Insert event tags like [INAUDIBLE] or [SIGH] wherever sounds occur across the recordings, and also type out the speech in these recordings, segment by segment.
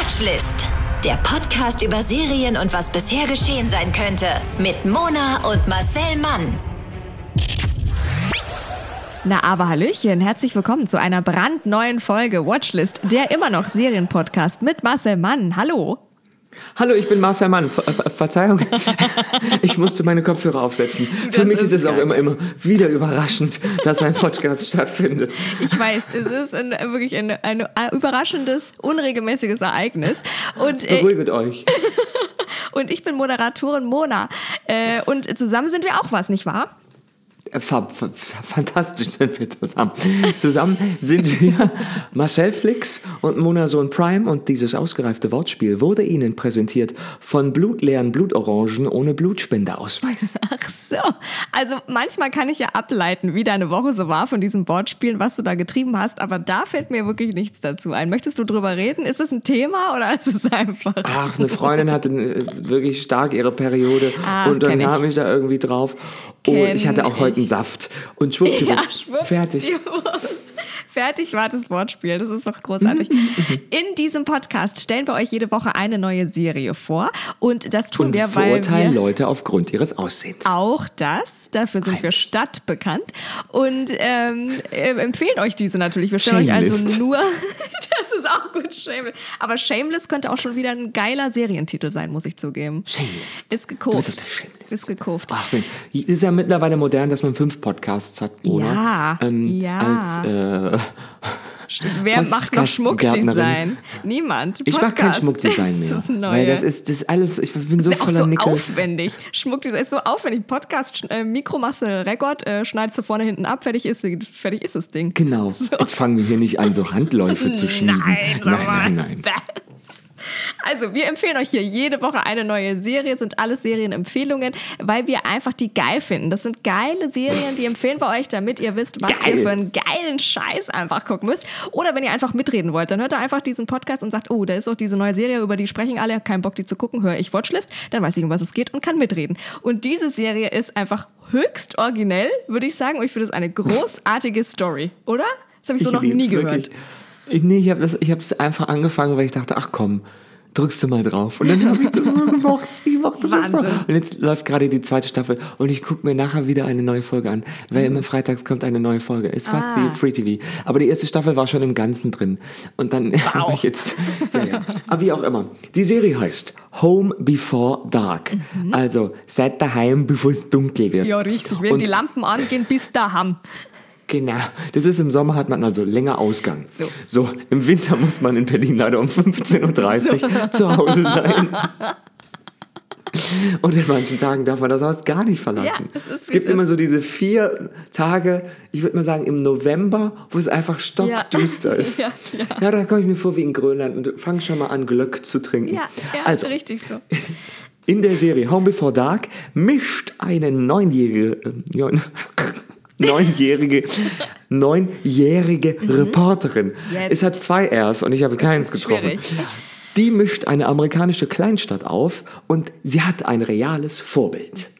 Watchlist. Der Podcast über Serien und was bisher geschehen sein könnte. Mit Mona und Marcel Mann. Na aber Hallöchen, herzlich willkommen zu einer brandneuen Folge Watchlist, der immer noch Serienpodcast mit Marcel Mann. Hallo. Hallo, ich bin Marcel Mann. Ver Ver Verzeihung, [LAUGHS] ich musste meine Kopfhörer aufsetzen. Das Für mich ist es auch immer, immer wieder überraschend, dass ein Podcast stattfindet. Ich weiß, es ist ein, wirklich ein, ein überraschendes, unregelmäßiges Ereignis. Und, äh, Beruhiget euch. [LAUGHS] und ich bin Moderatorin Mona. Äh, und zusammen sind wir auch was, nicht wahr? Fa- fa- Fantastisch sind wir zusammen. Zusammen sind wir Marcel Flix und Mona Sohn Prime und dieses ausgereifte Wortspiel wurde Ihnen präsentiert von blutleeren Blutorangen ohne Blutspendeausweis. Ach so. Also manchmal kann ich ja ableiten, wie deine Woche so war von diesen Wortspielen, was du da getrieben hast, aber da fällt mir wirklich nichts dazu ein. Möchtest du drüber reden? Ist es ein Thema oder ist es einfach... Ach, eine Freundin hatte äh, wirklich stark ihre Periode Ah, und dann kenn ich. kam ich da irgendwie drauf. Und Kenn ich hatte auch heute einen Saft. Und schwuppdiwupp, schwupps, fertig. die [LAUGHS] Wurst. Fertig war das Wortspiel. Das ist doch großartig. In diesem Podcast stellen wir euch jede Woche eine neue Serie vor. Und das tun Und wir, weil verurteilen wir Leute aufgrund ihres Aussehens. auch das, dafür sind wir stadtbekannt und ähm, äh, empfehlen euch diese natürlich. Wir stellen euch also Shameless. nur, [LAUGHS] das ist auch gut, Shameless. Aber Shameless könnte auch schon wieder ein geiler Serientitel sein, muss ich zugeben. Shameless. Ist gekauft. Shameless. Ist gekauft. Ach, wenn, ist ja mittlerweile modern, dass man fünf Podcasts hat, oder? Ja, Ähm, ja. Als, äh, [LAUGHS] Wer macht noch. Schmuckdesign? Niemand. ich mache kein Podcast Schmuckdesign [LAUGHS] ist mehr. Das Neue. Weil das ist, das ist alles, ich bin so ist ja auch voller so Nickel. aufwendig. Schmuckdesign ist so aufwendig. Podcast, äh, Mikro machst du Rekord, äh, schneidest du vorne hinten ab, fertig ist, fertig ist das Ding. Genau. Jetzt fangen wir hier nicht an, so Handläufe zu [LAUGHS] schmieden. Nein, nein, nein, nein. Also, wir empfehlen euch hier jede Woche eine neue Serie, sind alles Serienempfehlungen, weil wir einfach die geil finden. Das sind geile Serien, die empfehlen wir euch, damit ihr wisst, was Geil. ihr für einen geilen Scheiß einfach gucken müsst. Oder wenn ihr einfach mitreden wollt, dann hört ihr einfach diesen Podcast und sagt, oh, da ist auch diese neue Serie, über die sprechen alle, keinen Bock, die zu gucken, höre ich Watchlist, dann weiß ich, um was es geht und kann mitreden. Und diese Serie ist einfach höchst originell, würde ich sagen, und ich finde es eine großartige Story, oder? Das habe ich so noch nie wirklich. Ich, nee, ich habe es einfach angefangen, weil ich dachte, ach komm, drückst du mal drauf. Und dann habe ich das so gemocht. Ich mochte das so. Und jetzt läuft gerade die zweite Staffel und ich gucke mir nachher wieder eine neue Folge an. Weil immer freitags kommt eine neue Folge. Ist fast Ah. wie Free TV. Aber die erste Staffel war schon im Ganzen drin. Und dann [LAUGHS] habe ich jetzt. Ja, ja. Aber wie auch immer. Die Serie heißt Home Before Dark. Also seid daheim, bevor es dunkel wird. Mhm. Ja, richtig. Wenn Und- die Lampen angehen, bis da haben. Genau. Das ist im Sommer hat man also länger Ausgang. So. So, im Winter muss man in Berlin leider um 15.30 Uhr [LAUGHS] zu Hause sein. Und in manchen Tagen darf man das Haus gar nicht verlassen. Ja, das ist es gibt immer so diese vier Tage, ich würde mal sagen im November, wo es einfach stockdüster Ja. ist. [LAUGHS] Ja, ja. da komme ich mir vor wie in Grönland und fang schon mal an, Glöck zu trinken. Ja, ja also, richtig so. in der Serie Home Before Dark mischt eine neunjährige, äh, [LAUGHS] neun, neunjährige, neunjährige Reporterin. Mhm. Jetzt. Es hat zwei Rs und ich habe keins getroffen. schwierig. Die mischt eine amerikanische Kleinstadt auf und sie hat ein reales Vorbild.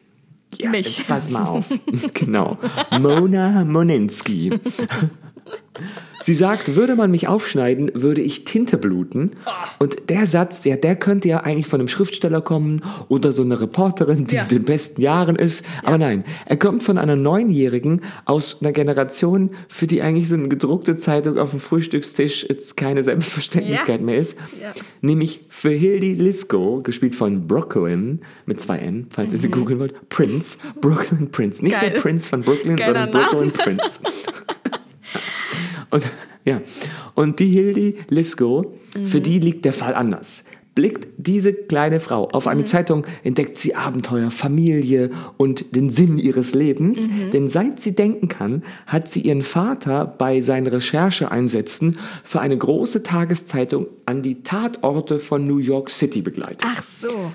Ja, Mich. pass mal auf. [LAUGHS] genau. Mona Monensky. Sie sagt, würde man mich aufschneiden, würde ich Tinte bluten. Und der Satz, ja, der könnte ja eigentlich von einem Schriftsteller kommen oder so einer Reporterin, die Ja. in den besten Jahren ist. Aber nein, er kommt von einer Neunjährigen aus einer Generation, für die eigentlich so eine gedruckte Zeitung auf dem Frühstückstisch jetzt keine Selbstverständlichkeit Ja. mehr ist. Ja. Nämlich für Hildy Lisco, gespielt von Brooklyn, mit zwei N, falls ihr sie googeln wollt, Prince, Brooklyn Prince. Nicht Mhm. Geil. der Prince von Brooklyn, Geiler sondern Brooklyn Name. Prince. [LAUGHS] Und, [LAUGHS] ja. und die Hildy Lisco, für Mhm. die liegt der Fall anders. Blickt diese kleine Frau auf Mhm. eine Zeitung, entdeckt sie Abenteuer, Familie und den Sinn ihres Lebens. Mhm. Denn seit sie denken kann, hat sie ihren Vater bei seinen Rechercheeinsätzen für eine große Tageszeitung an die Tatorte von New York City begleitet. Ach so.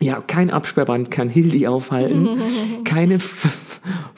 Ja, kein Absperrband kann Hildi aufhalten. [LAUGHS] Keine F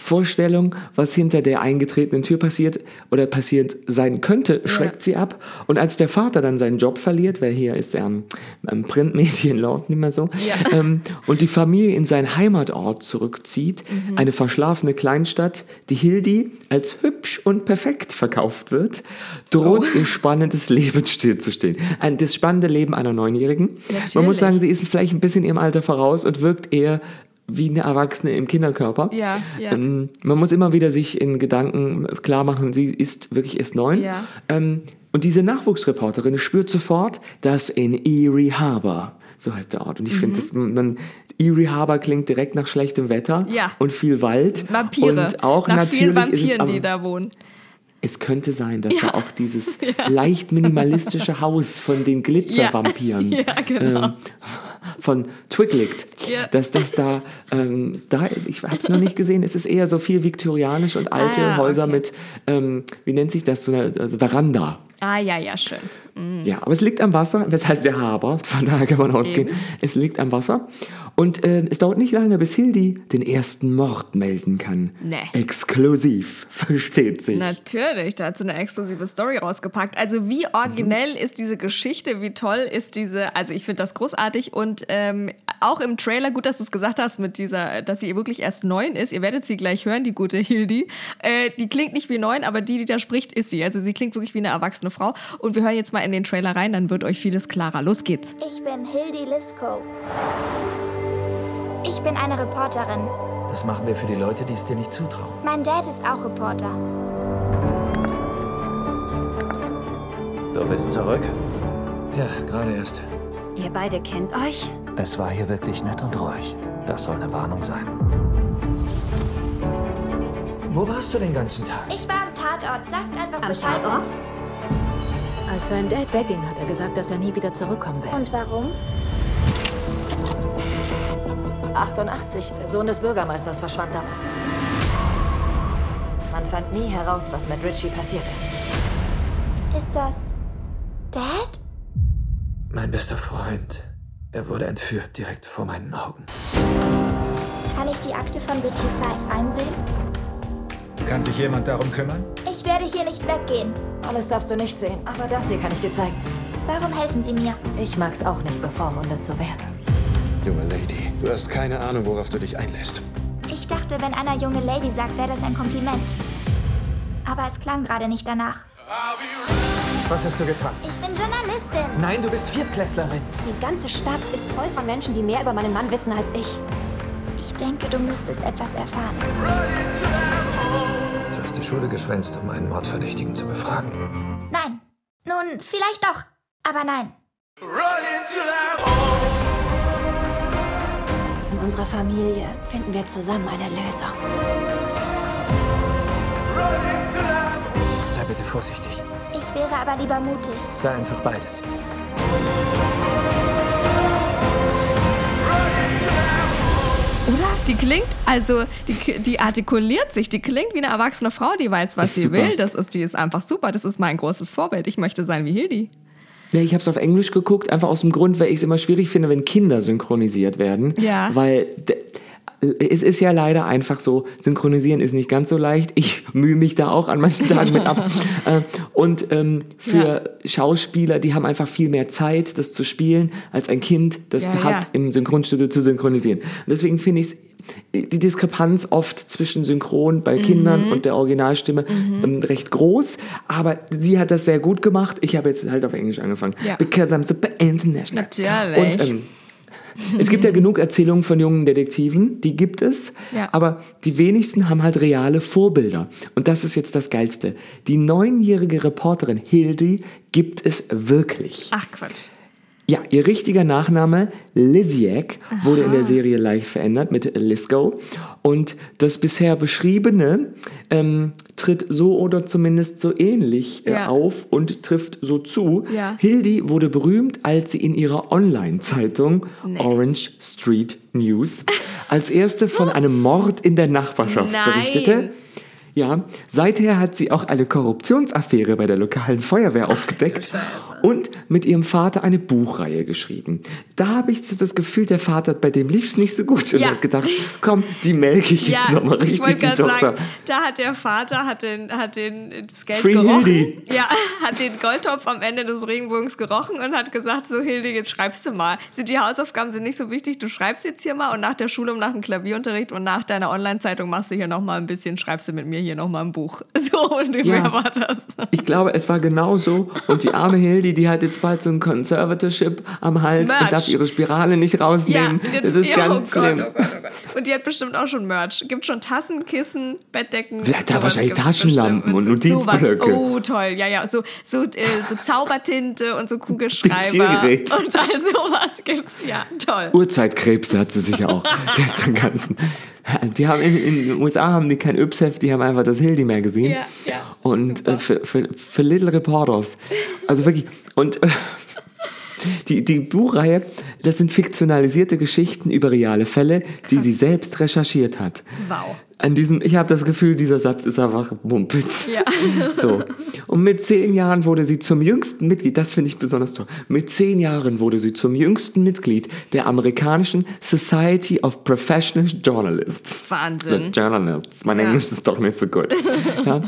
Vorstellung, was hinter der eingetretenen Tür passiert oder passiert sein könnte, schreckt sie ab. Und als der Vater dann seinen Job verliert, weil hier ist er am Printmedien [LAUGHS] läuft nicht mehr so, Ja. ähm, und die Familie in seinen Heimatort zurückzieht, Mhm. eine verschlafene Kleinstadt, die Hildi als hübsch und perfekt verkauft wird, droht Oh. ihr spannendes Leben stillzustehen. Ein, das spannende Leben einer Neunjährigen. Man Natürlich. muss sagen, sie ist vielleicht ein bisschen ihrem Alter voraus und wirkt eher wie eine Erwachsene im Kinderkörper. Ja, ja. Ähm, man muss immer wieder sich in Gedanken klar machen, sie ist wirklich erst neun. Ja. Ähm, und diese Nachwuchsreporterin spürt sofort, dass in Erie Harbor, so heißt der Ort. Und ich Mhm. finde, man Erie Harbor klingt direkt nach schlechtem Wetter Ja. und viel Wald. Vampire. Und auch Nach natürlich vielen ist es Vampiren, aber, die da wohnen. Es könnte sein, dass da auch dieses [LAUGHS] leicht minimalistische Haus von den Glitzervampiren Ja, [LAUGHS] genau. ähm, von Twiglit, Ja. dass das da, ähm, da ich habe es noch nicht gesehen, es ist eher so viel viktorianisch und alte Ah ja, Häuser okay. mit, ähm, wie nennt sich das, so eine also Veranda. Ah, ja, ja, schön. Ja, aber es liegt am Wasser, das heißt der Haber, von daher kann man ausgehen. Eben. Es liegt am Wasser und äh, es dauert nicht lange, bis Hildi den ersten Mord melden kann. Nee. Exklusiv, [LAUGHS] versteht sich. Natürlich, da hat sie eine exklusive Story rausgepackt. Also wie originell Mhm. ist diese Geschichte, wie toll ist diese, also ich finde das großartig und ähm, auch im Trailer, gut, dass du es gesagt hast mit dieser, dass sie wirklich erst neun ist, ihr werdet sie gleich hören, die gute Hildi, äh, die klingt nicht wie neun, aber die, die da spricht, ist sie. Also sie klingt wirklich wie eine erwachsene Frau und wir hören jetzt mal in den Trailer rein, dann wird euch vieles klarer. Los geht's. Ich bin Hildy Liskow. Ich bin eine Reporterin. Das machen wir für die Leute, die es dir nicht zutrauen. Mein Dad ist auch Reporter. Du bist zurück? Ja, gerade erst. Ihr beide kennt euch? Es war hier wirklich nett und ruhig. Das soll eine Warnung sein. Wo warst du den ganzen Tag? Ich war am Tatort. Sagt einfach Am Bescheid. Tatort? Als dein Dad wegging, hat er gesagt, dass er nie wieder zurückkommen will. Und warum? 88, der Sohn des Bürgermeisters, verschwand damals. Man fand nie heraus, was mit Richie passiert ist. Ist das Dad? Mein bester Freund. Er wurde entführt direkt vor meinen Augen. Kann ich die Akte von Richie Five einsehen? Kann sich jemand darum kümmern? Ich werde hier nicht weggehen. Alles darfst du nicht sehen, aber das hier kann ich dir zeigen. Warum helfen Sie mir? Ich mag's auch nicht, bevormundet zu werden. Junge Lady, du hast keine Ahnung, worauf du dich einlässt. Ich dachte, wenn einer junge Lady sagt, wäre das ein Kompliment. Aber es klang gerade nicht danach. Was hast du getan? Ich bin Journalistin. Nein, du bist Viertklässlerin. Die ganze Stadt ist voll von Menschen, die mehr über meinen Mann wissen als ich. Ich denke, du müsstest etwas erfahren. Schule geschwänzt, um einen Mordverdächtigen zu befragen. Nein. Nun, vielleicht doch. Aber nein. In unserer Familie finden wir zusammen eine Lösung. Sei bitte vorsichtig. Ich wäre aber lieber mutig. Sei einfach beides. Oder? Die klingt, also die, die artikuliert sich, die klingt wie eine erwachsene Frau, die weiß, was Ist sie super. will. Das ist, die ist einfach super. Das ist mein großes Vorbild. Ich möchte sein wie Hildi. Ja, ich habe es auf Englisch geguckt, einfach aus dem Grund, weil ich es immer schwierig finde, wenn Kinder synchronisiert werden. Ja. Weil es ist ja leider einfach so, synchronisieren ist nicht ganz so leicht. Ich mühe mich da auch an manchen Tagen mit ab. [LAUGHS] Äh, Und ähm, für Schauspieler, die haben einfach viel mehr Zeit, das zu spielen, als ein Kind, das Ja, hat, ja. im Synchronstudio zu synchronisieren. Und deswegen finde ich die Diskrepanz oft zwischen Synchron bei Mhm. Kindern und der Originalstimme ähm, recht groß, aber sie hat das sehr gut gemacht. Ich habe jetzt halt auf Englisch angefangen. Ja. Because I'm super international. Natürlich. Und ähm, es gibt ja genug Erzählungen von jungen Detektiven, die gibt es, Ja. aber die wenigsten haben halt reale Vorbilder. Und das ist jetzt das Geilste. Die neunjährige Reporterin Hildy gibt es wirklich. Ach Quatsch. Ja, ihr richtiger Nachname Liziak wurde in der Serie leicht verändert mit Lisco. Und das bisher beschriebene ähm, tritt so oder zumindest so ähnlich äh, Ja. auf und trifft so zu. Ja. Hildy wurde berühmt, als sie in ihrer Online-Zeitung Orange Street News [LAUGHS] als erste von einem Mord in der Nachbarschaft Nein. berichtete. Ja, seither hat sie auch eine Korruptionsaffäre bei der lokalen Feuerwehr aufgedeckt und mit ihrem Vater eine Buchreihe geschrieben. Da habe ich das Gefühl, der Vater, bei dem lief es nicht so gut und Ja. hat gedacht, komm, die melke ich jetzt nochmal ich richtig, wollte die Tochter. sagen, da hat der Vater hat den, hat den das Geld Free gerochen. Hildi. Ja, hat den Goldtopf am Ende des Regenbogens gerochen und hat gesagt, so Hilde, jetzt schreibst du mal. Sind die Hausaufgaben sind nicht so wichtig, du schreibst jetzt hier mal und nach der Schule und nach dem Klavierunterricht und nach deiner Online-Zeitung machst du hier nochmal ein bisschen, schreibst du mit mir hier nochmal ein Buch. [LAUGHS] So ungefähr Ja. war das. Ich glaube, es war genau so. Und die arme Hildi, die hat jetzt bald so ein Conservatorship am Hals Merch. und darf ihre Spirale nicht rausnehmen. und das ist ja, ganz oh Gott, schlimm. Oh Gott, oh Gott. Und die hat bestimmt auch schon Merch. Gibt schon Tassen, Kissen, Bettdecken. Ja, da wahrscheinlich Taschenlampen und So- Notizblöcke. Oh, toll. Ja, ja. So, so, äh, so Zaubertinte und so [LAUGHS] Kugelschreiber. Und all sowas gibt's. Ja, toll. Urzeitkrebse hat sie sicher auch. Die hat so einen ganzen. Die haben in, in den USA haben die kein Yps-Heft, die haben einfach das Hildi Magazine. Ja, ja, Und äh, für, für, für Little Reporters. Also wirklich. Und äh, die, die Buchreihe, das sind fiktionalisierte Geschichten über reale Fälle, die sie selbst recherchiert hat. Wow. An diesem, ich habe das Gefühl, dieser Satz ist einfach Mumpitz. Ja. [LAUGHS] So. Und mit zehn Jahren wurde sie zum jüngsten Mitglied, das finde ich besonders toll, mit zehn Jahren wurde sie zum jüngsten Mitglied der amerikanischen Society of Professional Journalists. Wahnsinn. The Journalists. Mein Ja. Englisch ist doch nicht so gut. [LAUGHS] ja.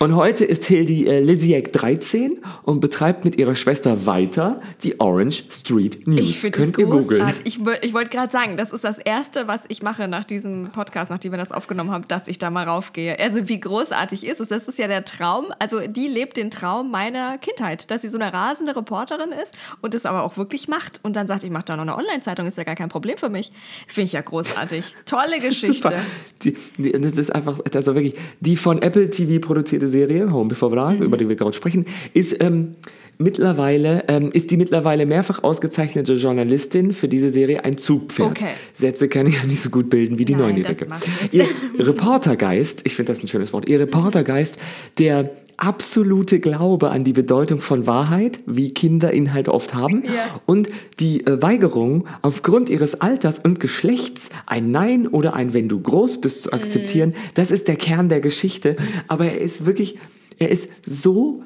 Und heute ist Hildi äh, Lisiek 13 und betreibt mit ihrer Schwester weiter die Orange Street News. Ich Könnt ihr googeln. Ich, ich wollte gerade sagen, das ist das Erste, was ich mache nach diesem Podcast, nachdem wir das aufgenommen haben, dass ich da mal raufgehe. Also wie großartig ist es? Das ist ja der Traum. Also die lebt den Traum meiner Kindheit, dass sie so eine rasende Reporterin ist und es aber auch wirklich macht. Und dann sagt, ich mache da noch eine Online-Zeitung, ist ja gar kein Problem für mich. Finde ich ja großartig. Tolle [LAUGHS] Das ist Geschichte. super. Die, die, das ist einfach, also wirklich, die von Apple TV produzierte Serie, Home Before the Mhm. Über die wir gerade sprechen, ist ähm, mittlerweile, ähm, ist die mittlerweile mehrfach ausgezeichnete Journalistin für diese Serie ein Zugpferd. Okay. Sätze kann ich ja nicht so gut bilden wie die Nein, Neunjährige. Ihr. Reportergeist, ich finde das ein schönes Wort, ihr Reportergeist, der absolute Glaube an die Bedeutung von Wahrheit, wie Kinder ihn halt oft haben, Ja. und die äh, Weigerung, aufgrund ihres Alters und Geschlechts ein Nein oder ein Wenn du groß bist zu akzeptieren, das ist der Kern der Geschichte. Aber er ist wirklich, er ist so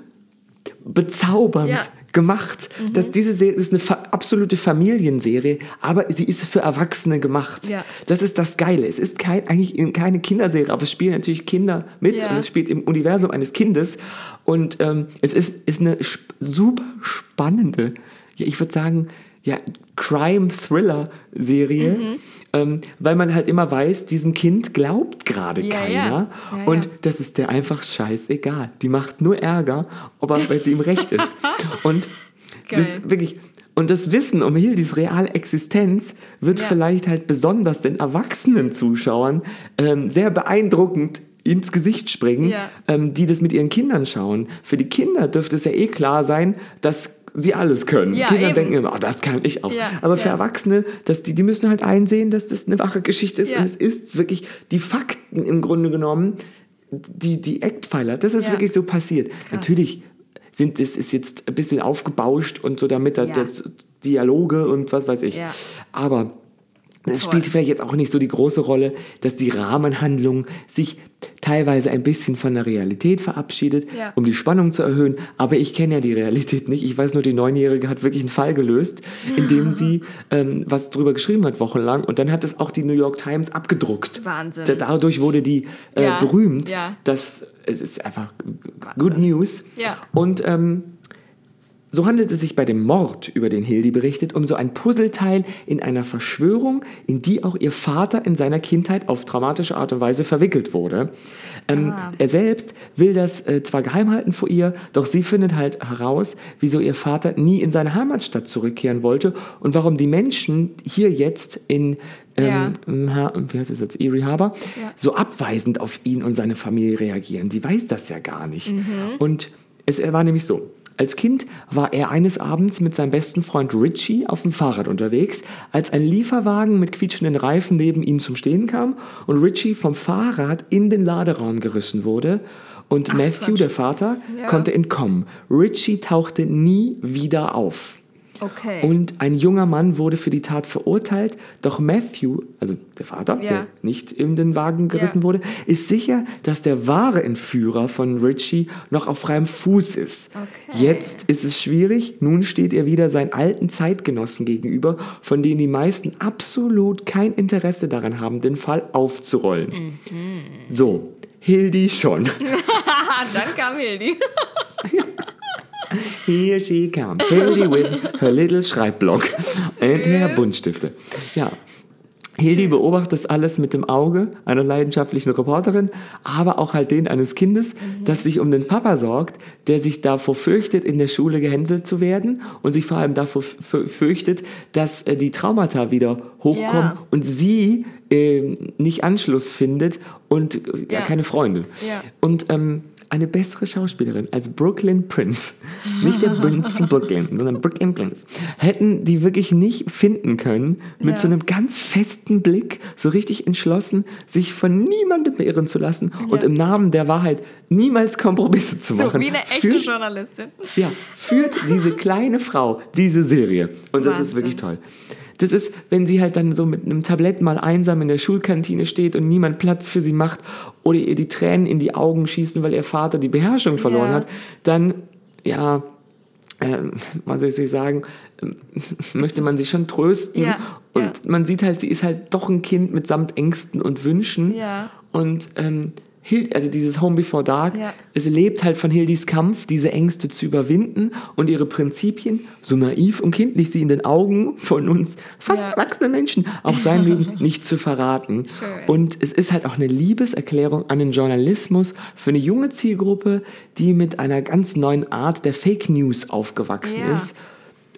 bezaubernd Ja. gemacht, dass diese Serie ist eine fa absolute Familienserie, aber sie ist für Erwachsene gemacht. Ja. Das ist das Geile. Es ist kein, eigentlich in- keine Kinderserie, aber es spielen natürlich Kinder mit Ja. und es spielt im Universum eines Kindes und ähm, es ist, ist eine sp super spannende, ja, ich würde sagen, ja, Crime-Thriller-Serie, Mhm. ähm, weil man halt immer weiß, diesem Kind glaubt gerade Ja, keiner ja. Ja, und das ist der einfach scheißegal. Die macht nur Ärger, aber weil sie ihm recht ist. [LAUGHS] Und das wirklich. Und das Wissen um Hildis reale Existenz wird vielleicht halt besonders den erwachsenen Zuschauern ähm, sehr beeindruckend ins Gesicht springen, ähm, die das mit ihren Kindern schauen. Für die Kinder dürfte es ja eh klar sein, dass sie alles können. Ja, Kinder eben. denken immer, oh, das kann ich auch. Ja, Aber für ja. Erwachsene, dass die, die müssen halt einsehen, dass das eine wahre Geschichte ist. Und es ist wirklich die Fakten im Grunde genommen, die, die Eckpfeiler. Das ist wirklich so passiert. Natürlich sind das ist jetzt ein bisschen aufgebauscht und so, damit das Dialoge und was weiß ich. Aber es spielt vielleicht jetzt auch nicht so die große Rolle, dass die Rahmenhandlung sich teilweise ein bisschen von der Realität verabschiedet, Ja. um die Spannung zu erhöhen. Aber ich kenne ja die Realität nicht. Ich weiß nur, die Neunjährige hat wirklich einen Fall gelöst, in dem sie ähm, was drüber geschrieben hat, wochenlang. Und dann hat es auch die New York Times abgedruckt. Wahnsinn. Da- Dadurch wurde die äh, Ja. berühmt. Ja. Das, es ist einfach good news. Ja. Und ähm, so handelt es sich bei dem Mord, über den Hildi berichtet, um so ein Puzzleteil in einer Verschwörung, in die auch ihr Vater in seiner Kindheit auf dramatische Art und Weise verwickelt wurde. Ähm, Er selbst will das äh, zwar geheim halten vor ihr, doch sie findet halt heraus, wieso ihr Vater nie in seine Heimatstadt zurückkehren wollte und warum die Menschen hier jetzt in ähm, Ja. wie heißt es jetzt, Erie Harbor, Ja. so abweisend auf ihn und seine Familie reagieren. Die weiß das ja gar nicht. Mhm. Und es war nämlich so. Als Kind war er eines Abends mit seinem besten Freund Richie auf dem Fahrrad unterwegs, als ein Lieferwagen mit quietschenden Reifen neben ihnen zum Stehen kam und Richie vom Fahrrad in den Laderaum gerissen wurde. Und Matthew, Quatsch. der Vater, Ja. konnte entkommen. Richie tauchte nie wieder auf. Okay. Und ein junger Mann wurde für die Tat verurteilt, doch Matthew, also der Vater, Ja. der nicht in den Wagen gerissen Ja. wurde, ist sicher, dass der wahre Entführer von Richie noch auf freiem Fuß ist. Okay. Jetzt ist es schwierig, nun steht er wieder seinen alten Zeitgenossen gegenüber, von denen die meisten absolut kein Interesse daran haben, den Fall aufzurollen. Mhm. So, Hildi schon. Dann kam Hildi. [LAUGHS] Here she comes, Hildy with her little Schreibblock [LAUGHS] and her Buntstifte. Ja. Hildy beobachtet das alles mit dem Auge einer leidenschaftlichen Reporterin, aber auch halt den eines Kindes, das sich um den Papa sorgt, der sich davor fürchtet, in der Schule gehänselt zu werden und sich vor allem davor fürchtet, dass äh, die Traumata wieder hochkommen Ja. und sie ähm, nicht Anschluss findet und äh, Ja. keine Freunde. Ja. Und ähm, eine bessere Schauspielerin als Brooklyn Prince, nicht der Prince von Brooklyn, sondern Brooklyn Prince, hätten die wirklich nicht finden können, mit Ja. so einem ganz festen Blick, so richtig entschlossen, sich von niemandem beirren zu lassen und im Namen der Wahrheit niemals Kompromisse zu So, machen. wie eine echte führt, Journalistin. ja, führt diese kleine Frau diese Serie. Und das ist wirklich toll. Das ist, wenn sie halt dann so mit einem Tablett mal einsam in der Schulkantine steht und niemand Platz für sie macht oder ihr die Tränen in die Augen schießen, weil ihr Vater die Beherrschung verloren Ja. hat, dann, ja, ähm, was soll ich sagen, ähm, [LAUGHS] möchte man sie schon trösten. Ja, und ja. man sieht halt, sie ist halt doch ein Kind mitsamt Ängsten und Wünschen. Ja. Und ähm, Hild, also dieses Home Before Dark, Ja. es lebt halt von Hildis Kampf, diese Ängste zu überwinden und ihre Prinzipien, so naiv und kindlich sie in den Augen von uns fast Ja. erwachsenen Menschen auch sein [LAUGHS] mögen, nicht zu verraten. Schön. Und es ist halt auch eine Liebeserklärung an den Journalismus für eine junge Zielgruppe, die mit einer ganz neuen Art der Fake News aufgewachsen Ja. ist.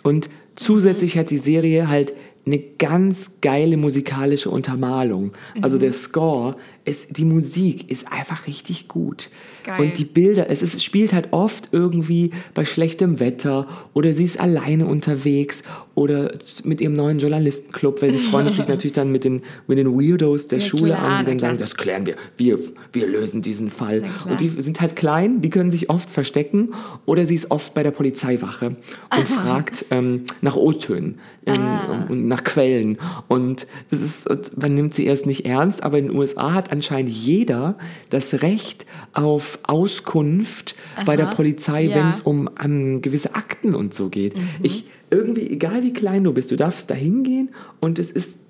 Und zusätzlich hat die Serie halt eine ganz geile musikalische Untermalung. Also der Score, ist, die Musik ist einfach richtig gut. Geil. Und die Bilder, es, ist, es spielt halt oft irgendwie bei schlechtem Wetter oder sie ist alleine unterwegs oder mit ihrem neuen Journalistenclub, weil sie freundet sich [LAUGHS] natürlich dann mit den, mit den Weirdos der Ja, Schule klar, an, die dann sagen, das klären wir, wir, wir lösen diesen Fall. Und die sind halt klein, die können sich oft verstecken oder sie ist oft bei der Polizeiwache und [LAUGHS] fragt ähm, nach O-Tönen ähm, Ah. und nach Quellen. Und das ist, man nimmt sie erst nicht ernst, aber in den USA hat anscheinend jeder das Recht auf Auskunft bei der Polizei, Ja. wenn es um ähm, gewisse Akten und so geht. Ich irgendwie, egal wie klein du bist, du darfst da hingehen und es ist,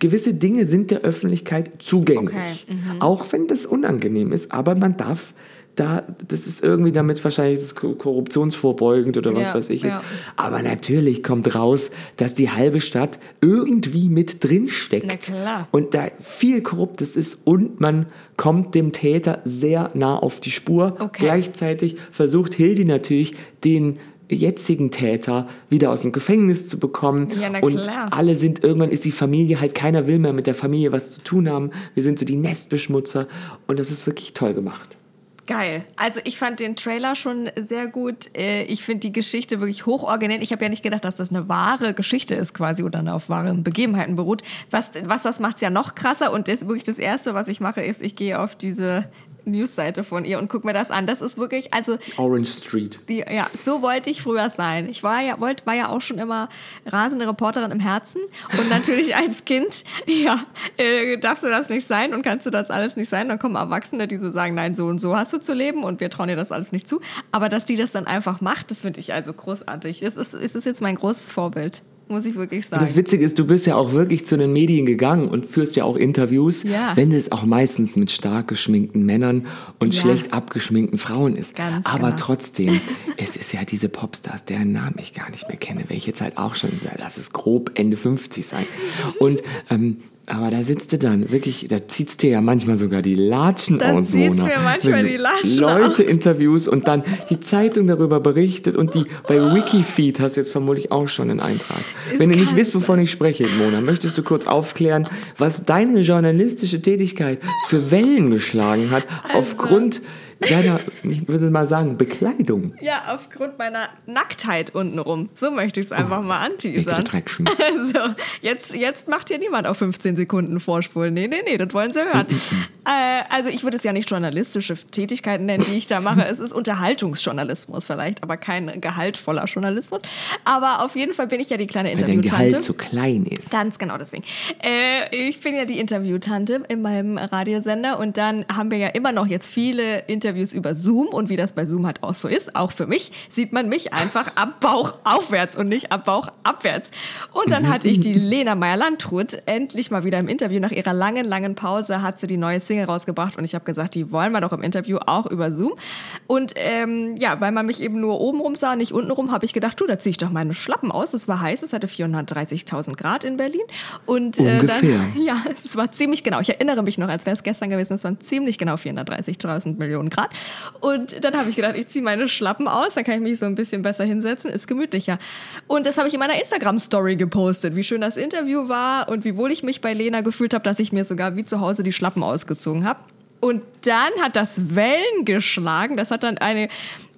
gewisse Dinge sind der Öffentlichkeit zugänglich. Okay, Auch wenn das unangenehm ist, aber man darf da, das ist irgendwie damit wahrscheinlich korruptionsvorbeugend oder was Ja, weiß ich ist. ja. Aber natürlich kommt raus, dass die halbe Stadt irgendwie mit drin steckt. Und da viel Korruptes ist und man kommt dem Täter sehr nah auf die Spur. Okay. Gleichzeitig versucht Hildi natürlich den jetzigen Täter wieder aus dem Gefängnis zu bekommen. Ja, und alle sind, irgendwann ist die Familie halt, keiner will mehr mit der Familie was zu tun haben. Wir sind so die Nestbeschmutzer und das ist wirklich toll gemacht. Geil. Also ich fand den Trailer schon sehr gut. Äh, Ich finde die Geschichte wirklich hochoriginell. Ich habe ja nicht gedacht, dass das eine wahre Geschichte ist quasi oder auf wahren Begebenheiten beruht. Was, was das macht es ja noch krasser. Und das, wirklich das Erste, was ich mache, ist, ich gehe auf diese Newsseite von ihr und gucke mir das an. Das ist wirklich, also Orange Street. die, ja, so wollte ich früher sein. Ich war ja, wollt, war ja auch schon immer rasende Reporterin im Herzen. Und natürlich [LAUGHS] als Kind, ja, äh, darfst du das nicht sein und kannst du das alles nicht sein. Dann kommen Erwachsene, die so sagen, nein, so und so hast du zu leben und wir trauen dir das alles nicht zu. Aber dass die das dann einfach macht, das finde ich also großartig. Das ist, es ist jetzt mein großes Vorbild, muss ich wirklich sagen. Das Witzige ist, du bist ja auch wirklich zu den Medien gegangen und führst ja auch Interviews, Ja. wenn es auch meistens mit stark geschminkten Männern und Ja. schlecht abgeschminkten Frauen ist. Ganz Aber genau. trotzdem, [LAUGHS] es ist ja diese Popstars, deren Namen ich gar nicht mehr kenne, welche jetzt halt auch schon, lass es grob Ende 50 sein. [LAUGHS] Und ähm, aber da sitzt du dann wirklich, da zieht's dir ja manchmal sogar die Latschen Da aus, zieht's Mona. mir manchmal du die Latschen Leute Interviews und dann die Zeitung darüber berichtet und die bei Wikifeed hast du jetzt vermutlich auch schon einen Eintrag. Wenn ihr nicht wisst, wovon ich spreche, Mona, möchtest du kurz aufklären, was deine journalistische Tätigkeit für Wellen geschlagen hat Also aufgrund deiner, ich würde mal sagen, Bekleidung. Ja, aufgrund meiner Nacktheit untenrum. So möchte ich es einfach mal anteasern. [LAUGHS] Also, jetzt, jetzt macht hier niemand auf 15 Sekunden vorspulen. Nee, nee, nee, das wollen sie hören. [LAUGHS] äh, also, ich würde es ja nicht journalistische Tätigkeiten nennen, die ich da mache. Es ist Unterhaltungsjournalismus vielleicht, aber kein gehaltvoller Journalismus. Aber auf jeden Fall bin ich ja die kleine Weil dein Interviewtante. Gehalt so klein ist. Ganz genau deswegen. Äh, ich bin ja die Interviewtante in meinem Radiosender und dann haben wir ja immer noch jetzt viele Interviews über Zoom und wie das bei Zoom halt auch so ist, auch für mich, sieht man mich einfach ab Bauch aufwärts und nicht ab Bauch abwärts. Und dann hatte ich die Lena Meyer-Landrut endlich mal wieder im Interview. Nach ihrer langen, langen Pause hat sie die neue Single rausgebracht und ich habe gesagt, die wollen wir doch im Interview auch über Zoom. Und ähm, ja, weil man mich eben nur oben rum sah, nicht unten rum, habe ich gedacht, du, da ziehe ich doch meine Schlappen aus. Es war heiß, es hatte 430.000 Grad in Berlin. Und äh, Ungefähr. dann, [LAUGHS] ja, es war ziemlich genau. Ich erinnere mich noch, als wäre es gestern gewesen. Es waren ziemlich genau 430.000 Millionen Grad. Und dann habe ich gedacht, ich ziehe meine Schlappen aus, dann kann ich mich so ein bisschen besser hinsetzen, ist gemütlicher. Und das habe ich in meiner Instagram-Story gepostet, wie schön das Interview war und wie wohl ich mich bei Lena gefühlt habe, dass ich mir sogar wie zu Hause die Schlappen ausgezogen habe. Und dann hat das Wellen geschlagen. Das hat dann eine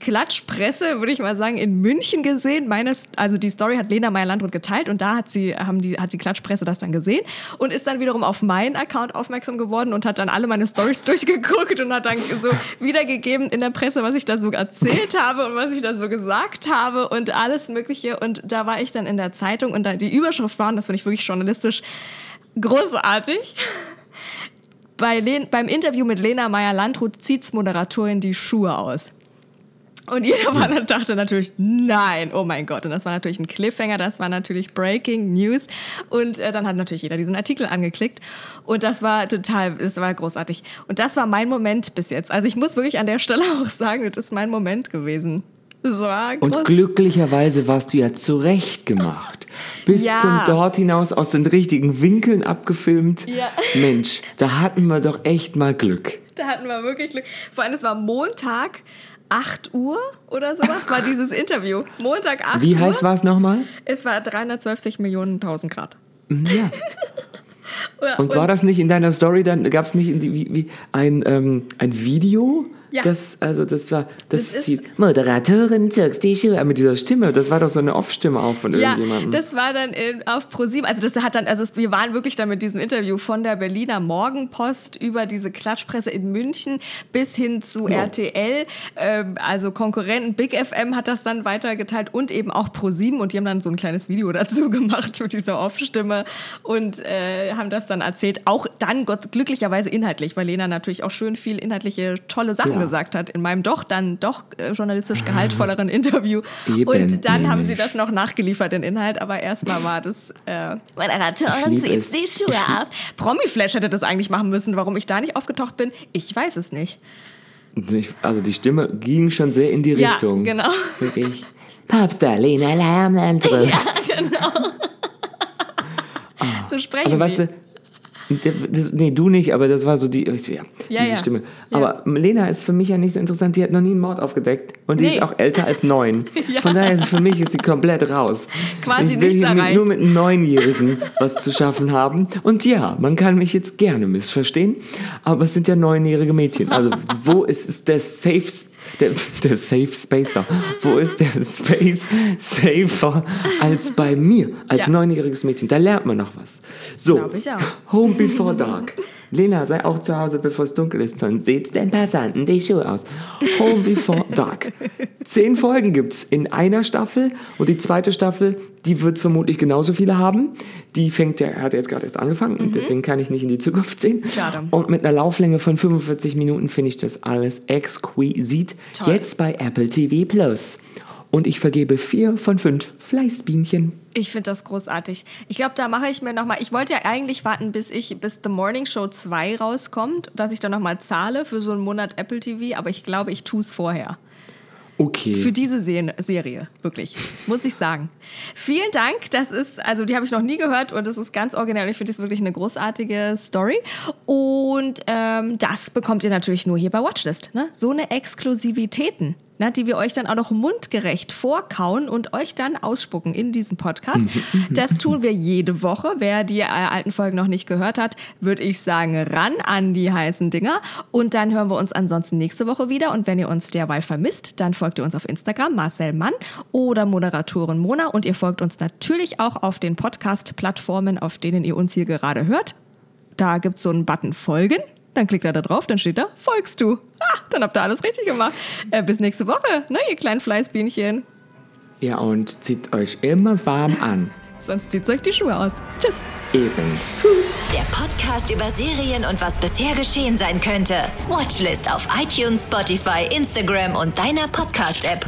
Klatschpresse, würde ich mal sagen, in München gesehen. Meines, also die Story hat Lena Meyer-Landrut geteilt und da hat sie, haben die, hat die Klatschpresse das dann gesehen und ist dann wiederum auf meinen Account aufmerksam geworden und hat dann alle meine Stories [LAUGHS] durchgeguckt und hat dann so wiedergegeben in der Presse, was ich da so erzählt habe und was ich da so gesagt habe und alles Mögliche. Und da war ich dann in der Zeitung und da die Überschrift waren, das finde ich wirklich journalistisch großartig. Bei Len beim Interview mit Lena Meyer-Landrut zieht's Moderatorin die Schuhe aus. Und jeder war dann dachte natürlich, nein, oh mein Gott. Und das war natürlich ein Cliffhanger, das war natürlich Breaking News. Und äh, dann hat natürlich jeder diesen Artikel angeklickt. Und das war total, das war großartig. Und das war mein Moment bis jetzt. Also ich muss wirklich an der Stelle [LAUGHS] auch sagen, das ist mein Moment gewesen. War. Und glücklicherweise warst du ja zurechtgemacht. Bis Ja. zum dort hinaus aus den richtigen Winkeln abgefilmt. Ja. Mensch, da hatten wir doch echt mal Glück. Da hatten wir wirklich Glück. Vor allem, es war Montag, 8 Uhr oder sowas, war dieses Interview. Montag, 8 Wie Uhr. heiß war es nochmal? Es war 350 Millionen 1000 Grad. [LAUGHS] Ja. Und war das nicht in deiner Story, dann gab es nicht wie, wie ein, ähm, ein Video? Ja. Das, also das war, das, Das die Moderatorin zirks die Schuhe mit dieser Stimme. Das war doch so eine Off-Stimme auch von Ja, irgendjemandem. das war dann in, auf ProSieben. Also das hat dann, also wir waren wirklich dann mit diesem Interview von der Berliner Morgenpost über diese Klatschpresse in München bis hin zu RTL. Ähm, also Konkurrenten Big FM hat das dann weitergeteilt und eben auch ProSieben und die haben dann so ein kleines Video [LAUGHS] dazu gemacht mit dieser Off-Stimme und äh, haben das dann erzählt. Auch dann Gott, glücklicherweise inhaltlich, weil Lena natürlich auch schön viel inhaltliche tolle Sachen Ja. Gesagt hat in meinem doch dann doch äh, journalistisch gehaltvolleren Interview. Eben, und dann haben sie nämlich. das noch nachgeliefert, den Inhalt, aber erstmal war das. Äh, Moderatorin lieb zieht es. die Schuhe auf. Promiflash hätte das eigentlich machen müssen. Warum ich da nicht aufgetaucht bin, ich weiß es nicht. Ich- Also die Stimme ging schon sehr in die Ja, Richtung. genau. Wirklich. Popstar Lena Lärmlandrut. [LAUGHS] So sprechen Aber weißt du, das, nee, du nicht, aber das war so die, ja, Ja, diese ja. Stimme. Ja. Aber Lena ist für mich ja nicht so interessant. Die hat noch nie einen Mord aufgedeckt. Und die Nee. ist auch älter als neun. [LAUGHS] Ja. Von daher ist für mich ist sie komplett raus. Quasi ich will nichts hier mit, nur mit Neunjährigen was zu schaffen haben. Und ja, man kann mich jetzt gerne missverstehen, aber es sind ja neunjährige Mädchen. Also wo ist der Safe Sp- der, der Safe Spacer. Wo ist der Space safer als bei mir, als Ja. neunjähriges Mädchen? Da lernt man noch was. So. Home Before Dark. Lena, sei auch zu Hause, bevor es dunkel ist, sonst seht den Passanten die Schuhe aus. Home Before Dark. Zehn Folgen gibt's in einer Staffel und die zweite Staffel, die wird vermutlich genauso viele haben. Die fängt, der hat jetzt gerade erst angefangen und deswegen kann ich nicht in die Zukunft sehen. Mhm. Schade. Und mit einer Lauflänge von 45 Minuten finde ich das alles exquisit. Toll. Jetzt bei Apple TV Plus. Und ich vergebe vier von fünf Fleißbienchen. Ich finde das großartig. Ich glaube, da mache ich mir nochmal. Ich wollte ja eigentlich warten, bis ich bis The Morning Show 2 rauskommt, dass ich dann nochmal zahle für so einen Monat Apple TV, aber ich glaube, ich tue es vorher. Okay. Für diese Se Serie, wirklich, muss ich sagen. Vielen Dank, das ist, also die habe ich noch nie gehört und das ist ganz originell. Ich finde das wirklich eine großartige Story. Und ähm, das bekommt ihr natürlich nur hier bei Watchlist. Ne? So eine Exklusivitäten. Na, die wir euch dann auch noch mundgerecht vorkauen und euch dann ausspucken in diesem Podcast. [LAUGHS] Das tun wir jede Woche. Wer die äh, alten Folgen noch nicht gehört hat, würde ich sagen, ran an die heißen Dinger. Und dann hören wir uns ansonsten nächste Woche wieder. Und wenn ihr uns derweil vermisst, dann folgt ihr uns auf Instagram, Marcel Mann oder Moderatorin Mona. Und ihr folgt uns natürlich auch auf den Podcast-Plattformen, auf denen ihr uns hier gerade hört. Da gibt es so einen Button Folgen. Dann klickt er da drauf, dann steht da, folgst du. Ah, dann habt ihr alles richtig gemacht. Äh, bis nächste Woche, ne, ihr kleinen Fleißbienchen. Ja, und zieht euch immer warm an. Sonst zieht euch die Schuhe aus. Tschüss. Eben. Der Podcast über Serien und was bisher geschehen sein könnte. Watchlist auf iTunes, Spotify, Instagram und deiner Podcast-App.